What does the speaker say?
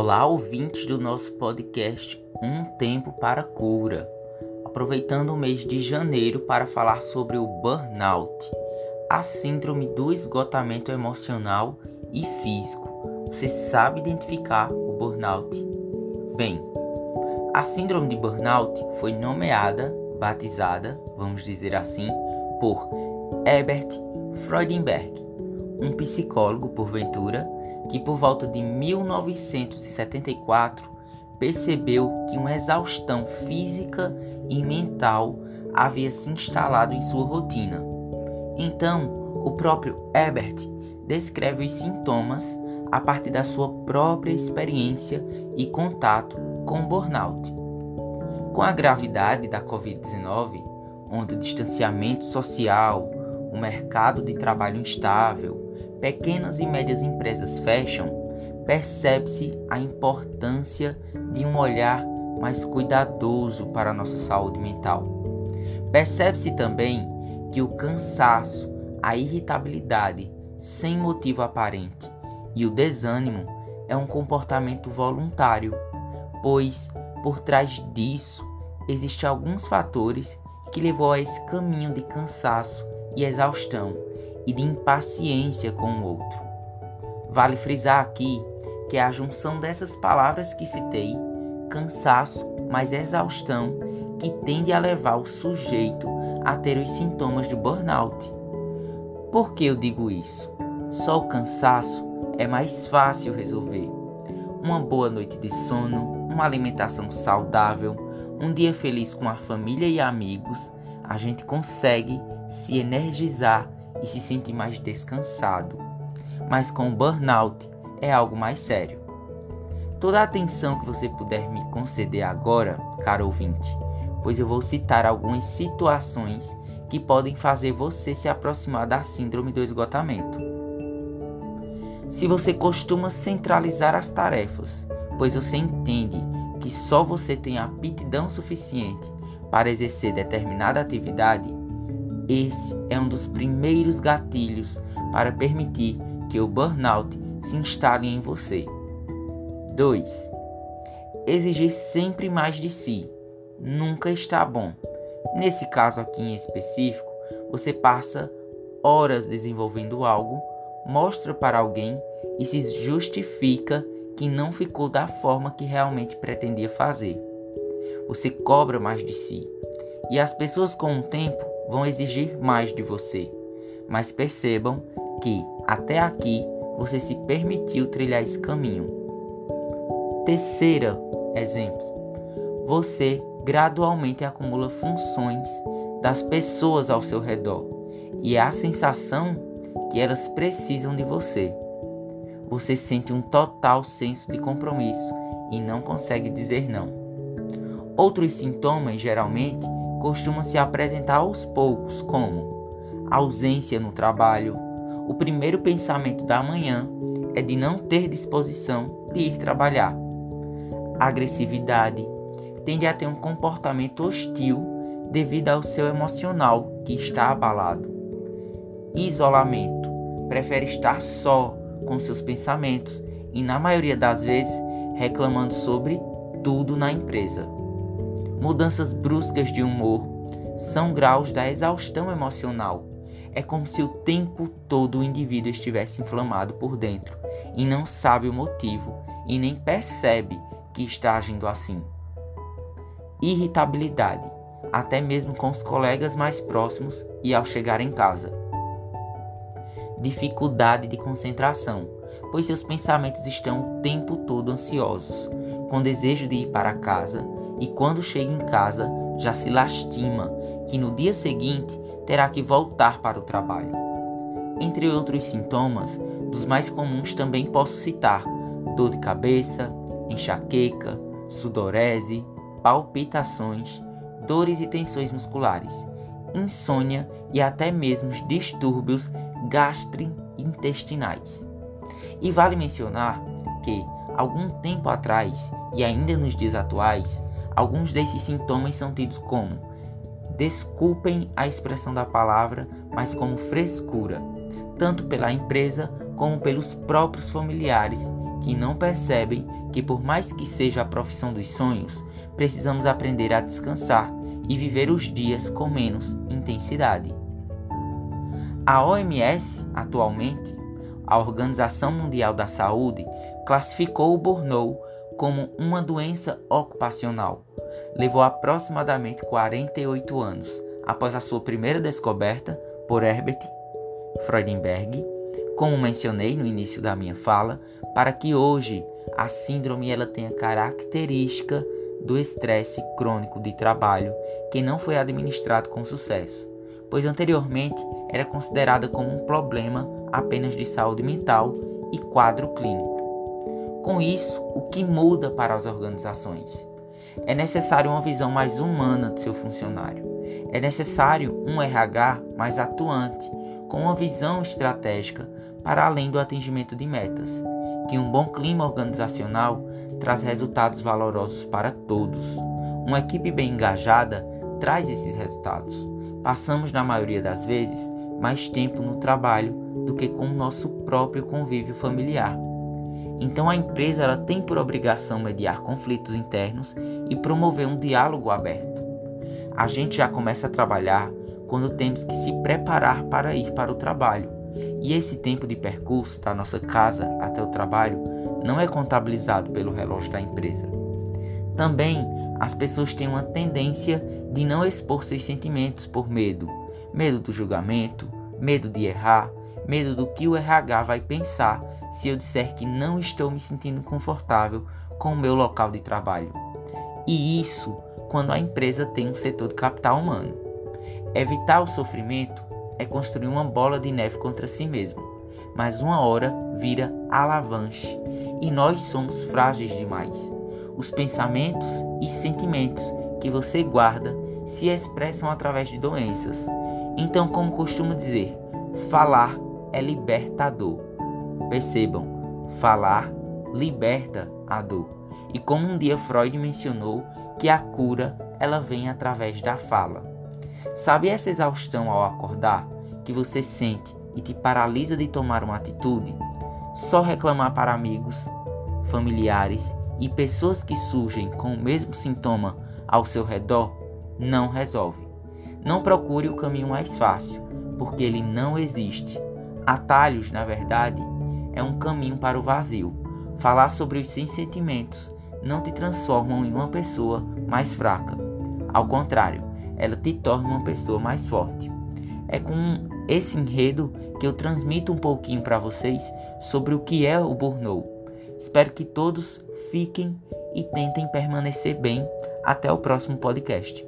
Olá, ouvintes do nosso podcast Um Tempo para Cura. Aproveitando o mês de janeiro para falar sobre o burnout, a síndrome do esgotamento emocional e físico. Você sabe identificar o burnout? Bem, a síndrome de burnout foi nomeada, batizada, vamos dizer assim, por Herbert Freudenberg, um psicólogo, porventura, que por volta de 1974 percebeu que uma exaustão física e mental havia se instalado em sua rotina. Então, o próprio Herbert descreve os sintomas a partir da sua própria experiência e contato com o burnout. Com a gravidade da Covid-19, onde o distanciamento social, o mercado de trabalho instável, pequenas e médias empresas fecham, percebe-se a importância de um olhar mais cuidadoso para a nossa saúde mental. Percebe-se também que o cansaço, a irritabilidade sem motivo aparente e o desânimo é um comportamento voluntário, pois por trás disso existem alguns fatores que levou a esse caminho de cansaço e exaustão e de impaciência com o outro. Vale frisar aqui que a junção dessas palavras que citei, cansaço mais exaustão, que tende a levar o sujeito a ter os sintomas do burnout. Por que eu digo isso? Só o cansaço é mais fácil resolver. Uma boa noite de sono, uma alimentação saudável, um dia feliz com a família e amigos, a gente consegue se energizar e se sente mais descansado. Mas com o burnout é algo mais sério. Toda a atenção que você puder me conceder agora, caro ouvinte, pois eu vou citar algumas situações que podem fazer você se aproximar da síndrome do esgotamento. Se você costuma centralizar as tarefas, pois você entende que só você tem aptidão suficiente para exercer determinada atividade, esse é um dos primeiros gatilhos para permitir que o burnout se instale em você. 2. Exigir sempre mais de si nunca está bom. Nesse caso aqui em específico, você passa horas desenvolvendo algo, mostra para alguém e se justifica que não ficou da forma que realmente pretendia fazer. Você cobra mais de si. E as pessoas com o tempo vão exigir mais de você. Mas percebam que até aqui você se permitiu trilhar esse caminho. Terceira exemplo: você gradualmente acumula funções das pessoas ao seu redor e é a sensação que elas precisam de você. Você sente um total senso de compromisso e não consegue dizer não. Outros sintomas, geralmente, costuma se apresentar aos poucos, como ausência no trabalho. O primeiro pensamento da manhã é de não ter disposição de ir trabalhar. Agressividade tende a ter um comportamento hostil devido ao seu emocional que está abalado. Isolamento prefere estar só com seus pensamentos e, na maioria das vezes, reclamando sobre tudo na empresa. Mudanças bruscas de humor são graus da exaustão emocional. É como se o tempo todo o indivíduo estivesse inflamado por dentro e não sabe o motivo e nem percebe que está agindo assim. Irritabilidade, até mesmo com os colegas mais próximos e ao chegar em casa. Dificuldade de concentração, pois seus pensamentos estão o tempo todo ansiosos, com desejo de ir para casa e quando chega em casa já se lastima que no dia seguinte terá que voltar para o trabalho. Entre outros sintomas, dos mais comuns também posso citar dor de cabeça, enxaqueca, sudorese, palpitações, dores e tensões musculares, insônia e até mesmo distúrbios gastrointestinais. E vale mencionar que, algum tempo atrás e ainda nos dias atuais, Alguns desses sintomas são tidos como, desculpem a expressão da palavra, mas como frescura, tanto pela empresa como pelos próprios familiares que não percebem que, por mais que seja a profissão dos sonhos, precisamos aprender a descansar e viver os dias com menos intensidade. A OMS, atualmente, a Organização Mundial da Saúde, classificou o burnout como uma doença ocupacional. Levou aproximadamente 48 anos após a sua primeira descoberta por Herbert Freudenberg, como mencionei no início da minha fala, para que hoje a síndrome ela tenha característica do estresse crônico de trabalho que não foi administrado com sucesso, pois anteriormente era considerada como um problema apenas de saúde mental e quadro clínico. Com isso, o que muda para as organizações? É necessário uma visão mais humana do seu funcionário. É necessário um RH mais atuante, com uma visão estratégica para além do atingimento de metas, que um bom clima organizacional traz resultados valorosos para todos. Uma equipe bem engajada traz esses resultados. Passamos, na maioria das vezes, mais tempo no trabalho do que com o nosso próprio convívio familiar. Então a empresa ela tem por obrigação mediar conflitos internos e promover um diálogo aberto. A gente já começa a trabalhar quando temos que se preparar para ir para o trabalho. E esse tempo de percurso da nossa casa até o trabalho não é contabilizado pelo relógio da empresa. Também as pessoas têm uma tendência de não expor seus sentimentos por medo, medo do julgamento, medo de errar, medo do que o RH vai pensar se eu disser que não estou me sentindo confortável com o meu local de trabalho. E isso quando a empresa tem um setor de capital humano. Evitar o sofrimento é construir uma bola de neve contra si mesmo, mas uma hora vira alavanche e nós somos frágeis demais. Os pensamentos e sentimentos que você guarda se expressam através de doenças. Então, como costumo dizer, falar é libertador. Percebam, falar liberta a dor. E como um dia Freud mencionou que a cura ela vem através da fala. Sabe essa exaustão ao acordar que você sente e te paralisa de tomar uma atitude? Só reclamar para amigos, familiares e pessoas que surgem com o mesmo sintoma ao seu redor não resolve. Não procure o caminho mais fácil, porque ele não existe. Atalhos, na verdade, é um caminho para o vazio. Falar sobre os seus sentimentos não te transformam em uma pessoa mais fraca. Ao contrário, ela te torna uma pessoa mais forte. É com esse enredo que eu transmito um pouquinho para vocês sobre o que é o burnout. Espero que todos fiquem e tentem permanecer bem até o próximo podcast.